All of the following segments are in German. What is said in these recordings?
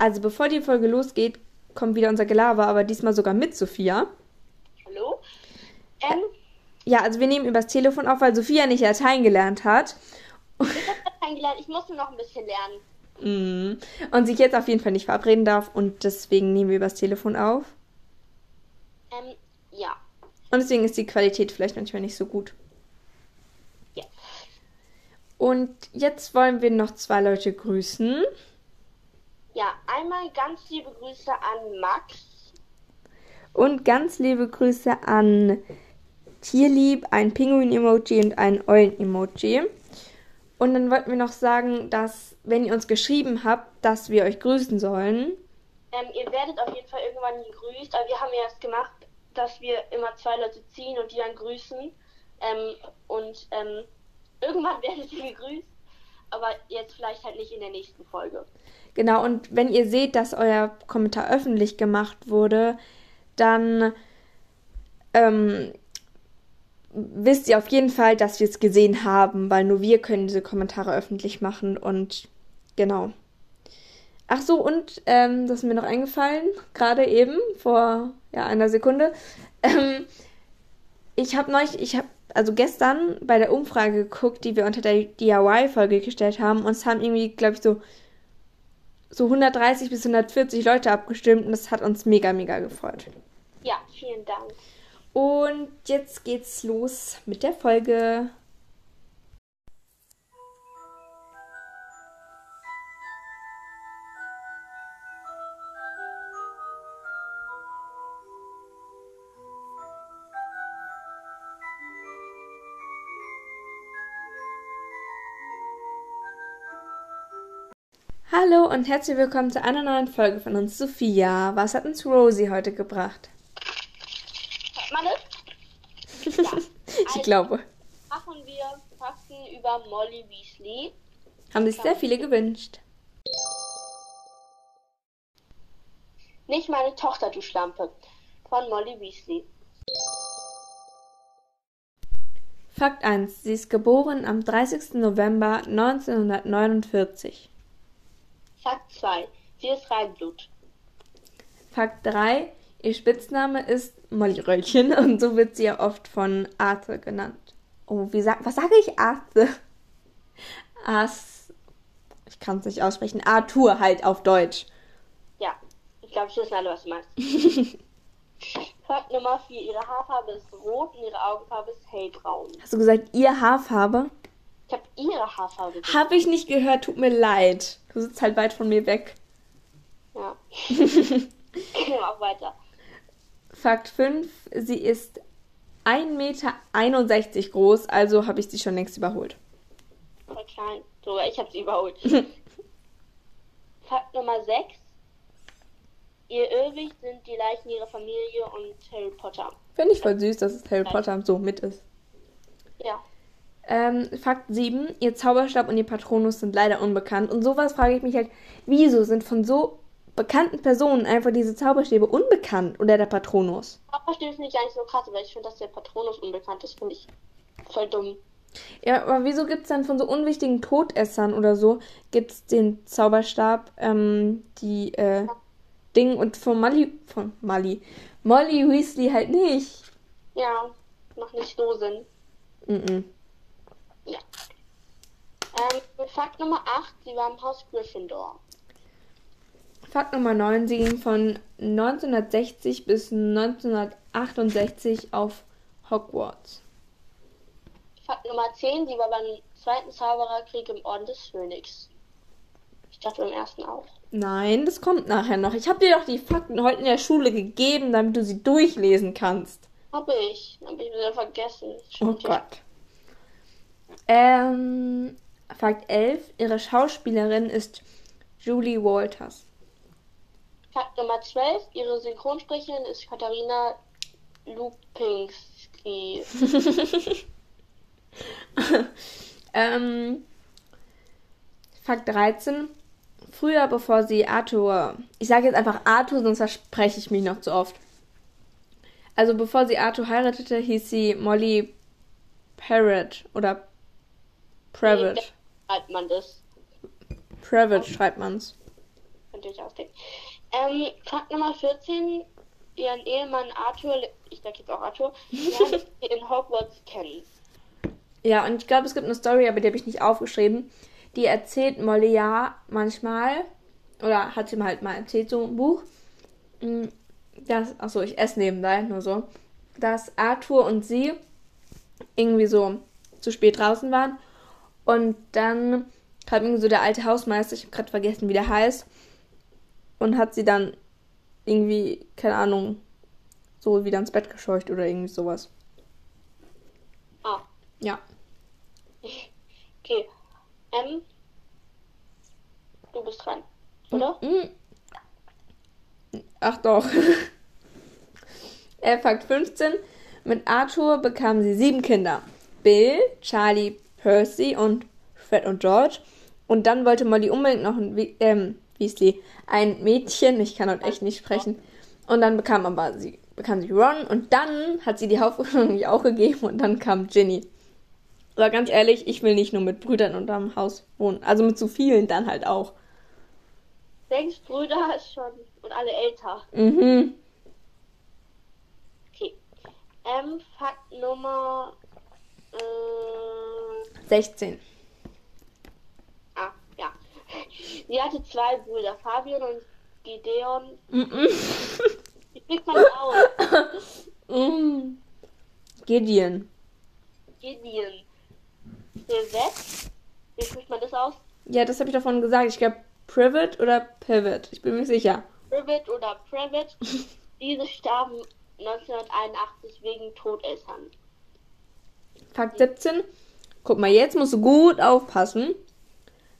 Also bevor die Folge losgeht, kommt wieder unser Gelaber, aber diesmal sogar mit Sophia. Hallo? Ähm, Ja, also wir nehmen übers Telefon auf, weil Sophia nicht Latein gelernt hat. ich habe Latein gelernt, ich musste noch ein bisschen lernen. Mm. Und sich jetzt auf jeden Fall nicht verabreden darf und deswegen nehmen wir übers Telefon auf. Ähm, ja. Und deswegen ist die Qualität vielleicht manchmal nicht so gut. Ja. Und jetzt wollen wir noch zwei Leute grüßen. Ja, einmal ganz liebe Grüße an Max. Und ganz liebe Grüße an Tierlieb, ein Pinguin-Emoji und ein Eulen-Emoji. Und dann wollten wir noch sagen, dass, wenn ihr uns geschrieben habt, dass wir euch grüßen sollen, Ähm, ihr werdet auf jeden Fall irgendwann gegrüßt, aber wir haben ja erst gemacht, dass wir immer zwei Leute ziehen und die dann grüßen. Ähm, und ähm, irgendwann werdet ihr gegrüßt, aber jetzt vielleicht halt nicht in der nächsten Folge. Genau, und wenn ihr seht, dass euer Kommentar öffentlich gemacht wurde, dann ähm, wisst ihr auf jeden Fall, dass wir es gesehen haben, weil nur wir können diese Kommentare öffentlich machen und genau. Ach so, und ähm, das ist mir noch eingefallen, gerade eben, vor ja, einer Sekunde. Ähm, ich habe neulich, ich habe also gestern bei der Umfrage geguckt, die wir unter der DIY-Folge gestellt haben, und es haben irgendwie, glaube ich, so so 130 bis 140 Leute abgestimmt und das hat uns mega, mega gefreut. Ja, vielen Dank. Und jetzt geht's los mit der Folge. Hallo und herzlich willkommen zu einer neuen Folge von uns, Sophia. Was hat uns Rosie heute gebracht? Hört man es? Ja. Ich glaube, Machen wir Fakten über Molly Weasley. haben sich sehr viele gewünscht. Nicht meine Tochter, du Schlampe. Von Molly Weasley. Fakt 1. Sie ist geboren am 30. November 1949. Fakt 2. Sie ist Reinblut. Fakt 3. Ihr Spitzname ist Molly Röllchen und so wird sie ja oft von Arthur genannt. Oh, wie sag, was sage ich Arthur? As, ich kann es nicht aussprechen. Arthur halt auf Deutsch. Ja, ich glaube, ich wissen alle, was du meinst. Fakt Nummer 4. Ihre Haarfarbe ist rot und ihre Augenfarbe ist hellbraun. Hast du gesagt, ihr Haarfarbe? Ich habe ihre Haarfarbe. Habe ich nicht gehört, tut mir leid. Du sitzt halt weit von mir weg. Ja. Auch weiter. Fakt 5. Sie ist 1,61 Meter groß, also habe ich sie schon längst überholt. Voll klein. Sogar ich habe sie überholt. Fakt Nummer 6. Ihr Irrwicht sind die Leichen ihrer Familie und Harry Potter. Finde ich voll süß, dass es Harry Potter so mit ist. Ja. Ähm, Fakt 7. Ihr Zauberstab und ihr Patronus sind leider unbekannt. Und sowas frage ich mich halt, wieso sind von so bekannten Personen einfach diese Zauberstäbe unbekannt oder der Patronus? Zauberstab finde ich gar nicht so krass, weil ich finde, dass der Patronus unbekannt ist. Finde ich voll dumm. Ja, aber wieso gibt es dann von so unwichtigen Todessern oder so, gibt es den Zauberstab, ähm, die, äh, Ding und von Molly, von Molly, Molly Weasley halt nicht. Ja, macht nicht so Sinn. Mhm. Ähm, Fakt Nummer 8. Sie war im Haus Gryffindor. Fakt Nummer 9. Sie ging von 1960 bis 1968 auf Hogwarts. Fakt Nummer 10. Sie war beim zweiten Zaubererkrieg im Orden des Phönix. Ich dachte beim ersten auch. Nein, das kommt nachher noch. Ich habe dir doch die Fakten heute in der Schule gegeben, damit du sie durchlesen kannst. Habe ich. Habe ich wieder vergessen. Oh Stimmt ja. Gott. Ähm, Fakt 11. Ihre Schauspielerin ist Julie Walters. Fakt Nummer 12. Ihre Synchronsprecherin ist Katharina Lupinski. ähm, Fakt 13. Früher, bevor sie Arthur. Ich sage jetzt einfach Arthur, sonst verspreche ich mich noch zu oft. Also, bevor sie Arthur heiratete, hieß sie Molly Parrott oder Previtt. Schreibt man das. Previtt schreibt man's. Könnt ihr euch ausdenken. Ähm, Fakt Nummer 14. Ihren Ehemann Arthur, ich sag jetzt auch Arthur, lernt sie in Hogwarts kennen. Ja, und ich glaube, es gibt eine Story, aber die habe ich nicht aufgeschrieben. Die erzählt Molly ja manchmal, oder hat ihm halt mal erzählt, so ein Buch, mm, dass, achso, ich esse nebenbei, nur so, dass Arthur und sie irgendwie so zu spät draußen waren und dann hat irgendwie so der alte Hausmeister, ich habe gerade vergessen, wie der heißt, und hat sie dann irgendwie, keine Ahnung, so wieder ins Bett gescheucht oder irgendwie sowas. Ah, Ja. okay. Ähm, du bist dran, oder? Mm. Ach doch. Er Fakt 15. Mit Arthur bekam sie sieben Kinder. Bill, Charlie, Percy und Fred und George. Und dann wollte Molly unbedingt noch ein ähm, Weasley, ein Mädchen. Ich kann heute echt nicht sprechen. Und dann bekam aber sie, bekam sie Ron. Und dann hat sie die nämlich auch gegeben. Und dann kam Ginny. Aber ganz ehrlich, ich will nicht nur mit Brüdern unterm Haus wohnen. Also mit so vielen dann halt auch. Sechs Brüder ist schon und alle älter. Mhm. Okay. Ähm, Fakt Nummer äh, 16. ah, ja. Sie hatte zwei Brüder, Fabian und Gideon. Mhm. Wie kriegt man das aus? Mm. Gideon. Gideon. Privet? Wie spricht man das aus? Ja, das habe ich davon gesagt. Ich glaube Privet oder Pivot. Ich bin mir sicher. Privet oder Privet? Diese starben 1981 wegen Todessern. Fakt 17. Guck mal, jetzt musst du gut aufpassen.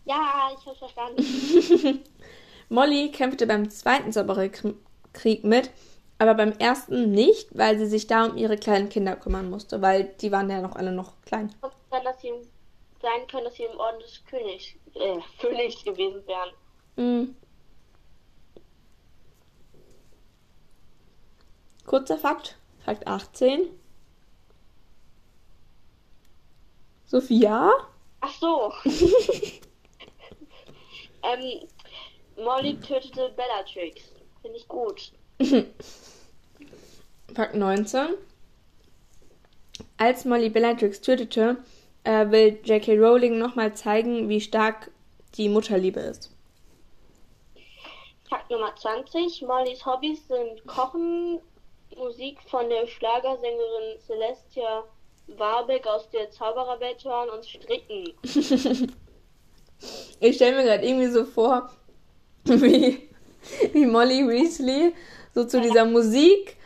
Ja, ich hab's verstanden. Molly kämpfte beim zweiten Zaubererkrieg mit, aber beim ersten nicht, weil sie sich da um ihre kleinen Kinder kümmern musste, weil die waren ja noch alle noch klein. Und kann dass sie sein können, dass sie im Orden des Königs, äh, Königs gewesen wären. Mm. Kurzer Fakt. Fakt 18. Sophia? Ach so. ähm, Molly tötete Bellatrix. Finde ich gut. Fakt 19. Als Molly Bellatrix tötete, äh, will J.K. Rowling nochmal zeigen, wie stark die Mutterliebe ist. Fakt Nummer 20. Mollys Hobbys sind Kochen, Musik von der Schlagersängerin Celestia Warbeck aus der Zaubererwelt hören und stricken. Ich stelle mir gerade irgendwie so vor, wie, wie Molly Weasley so zu dieser Musik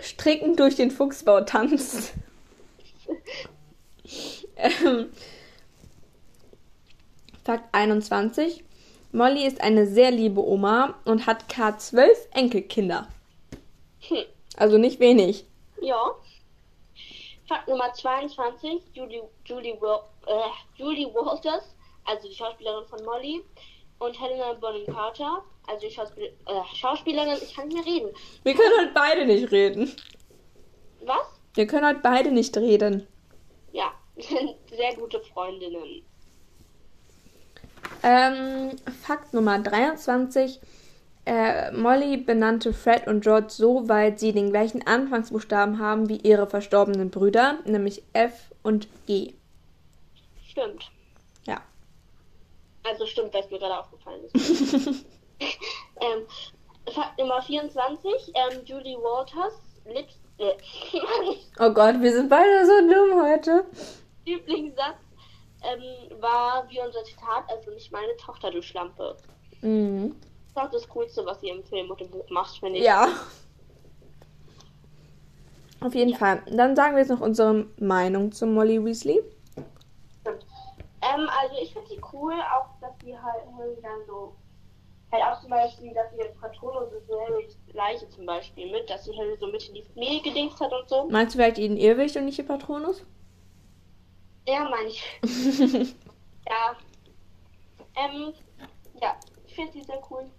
strickend durch den Fuchsbau tanzt. ähm, Fakt 21. Molly ist eine sehr liebe Oma und hat gar zwölf Enkelkinder. Hm. Also nicht wenig. Ja. Fakt Nummer 22. Julie, Julie, äh, Julie Walters, also die Schauspielerin von Molly, und Helena Bonham Carter, also die Schauspiel äh, Schauspielerin, ich kann nicht mehr reden. Wir können heute beide nicht reden. Was? Wir können heute beide nicht reden. Ja, sind sehr gute Freundinnen. Ähm, Fakt Nummer 23. Äh, Molly benannte Fred und George so, weil sie den gleichen Anfangsbuchstaben haben wie ihre verstorbenen Brüder, nämlich F und G. Stimmt. Ja. Also stimmt, was mir gerade aufgefallen ist. ähm, Fakt Nummer 24. Ähm, Julie Walters Lips äh, Oh Gott, wir sind beide so dumm heute. Lieblingssatz ähm, war wie unser Zitat, also nicht meine Tochter, du Schlampe. Mhm. Das ist auch das Coolste, was sie im Film und im Buch macht, finde ich. Ja. Auf jeden Fall. Dann sagen wir jetzt noch unsere Meinung zu Molly Weasley. Stimmt. Ähm, also ich finde sie cool, auch dass sie halt Harry dann so halt auch zum Beispiel, dass sie jetzt Patronus ist, so Harrys Leiche zum Beispiel mit, dass sie Harry so mit in die Familie gedingst hat und so. Meinst du vielleicht ihn Irrwicht und nicht ihr Patronus? Ja, meine ich. ja. Ähm, ja, ich finde sie sehr cool.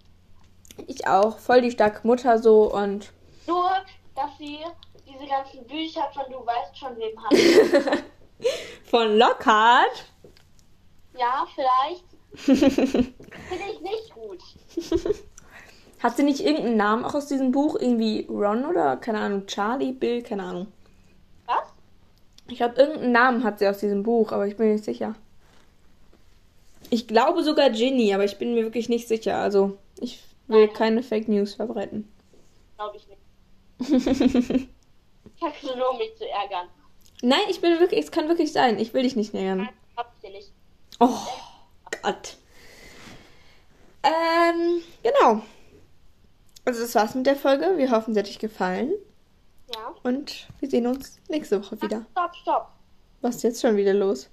Ich auch. Voll die starke Mutter so und. Nur, dass sie diese ganzen Bücher von Du weißt schon wem hat. Von Lockhart. ja, vielleicht. Finde ich nicht gut. Hat sie nicht irgendeinen Namen auch aus diesem Buch? Irgendwie Ron oder, keine Ahnung, Charlie, Bill, keine Ahnung. Was? Ich glaube, irgendeinen Namen hat sie aus diesem Buch, aber ich bin mir nicht sicher. Ich glaube sogar Ginny, aber ich bin mir wirklich nicht sicher. Also, ich will Nein. keine Fake News verbreiten. Glaube ich nicht. Ich habe nur, um mich zu ärgern. Nein, ich bin wirklich, es kann wirklich sein. Ich will dich nicht ärgern. Nein, hab ich dir nicht. Oh Gott. Ähm, genau. Also das war's mit der Folge. Wir hoffen, sie hat euch gefallen. Ja. Und wir sehen uns nächste Woche wieder. Stopp, stopp. Was ist jetzt schon wieder los?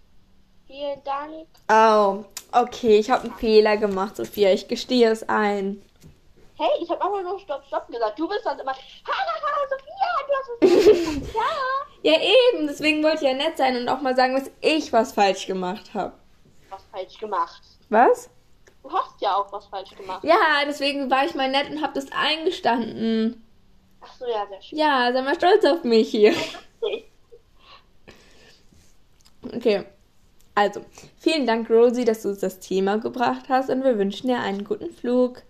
Vielen Dank. Oh, okay, ich habe einen Fehler gemacht, Sophia. Ich gestehe es ein. Hey, ich habe einfach nur Stopp, Stopp gesagt. Du bist dann immer, Haha, Sophia, du hast es nicht. Ja. Ja, eben. Deswegen wollte ich ja nett sein und auch mal sagen, dass ich was falsch gemacht habe. Was falsch gemacht. Was? Du hast ja auch was falsch gemacht. Ja, deswegen war ich mal nett und habe das eingestanden. Ach so, ja, sehr schön. Ja, sei mal stolz auf mich hier. Okay. Also, vielen Dank, Rosie, dass du uns das Thema gebracht hast und wir wünschen dir einen guten Flug.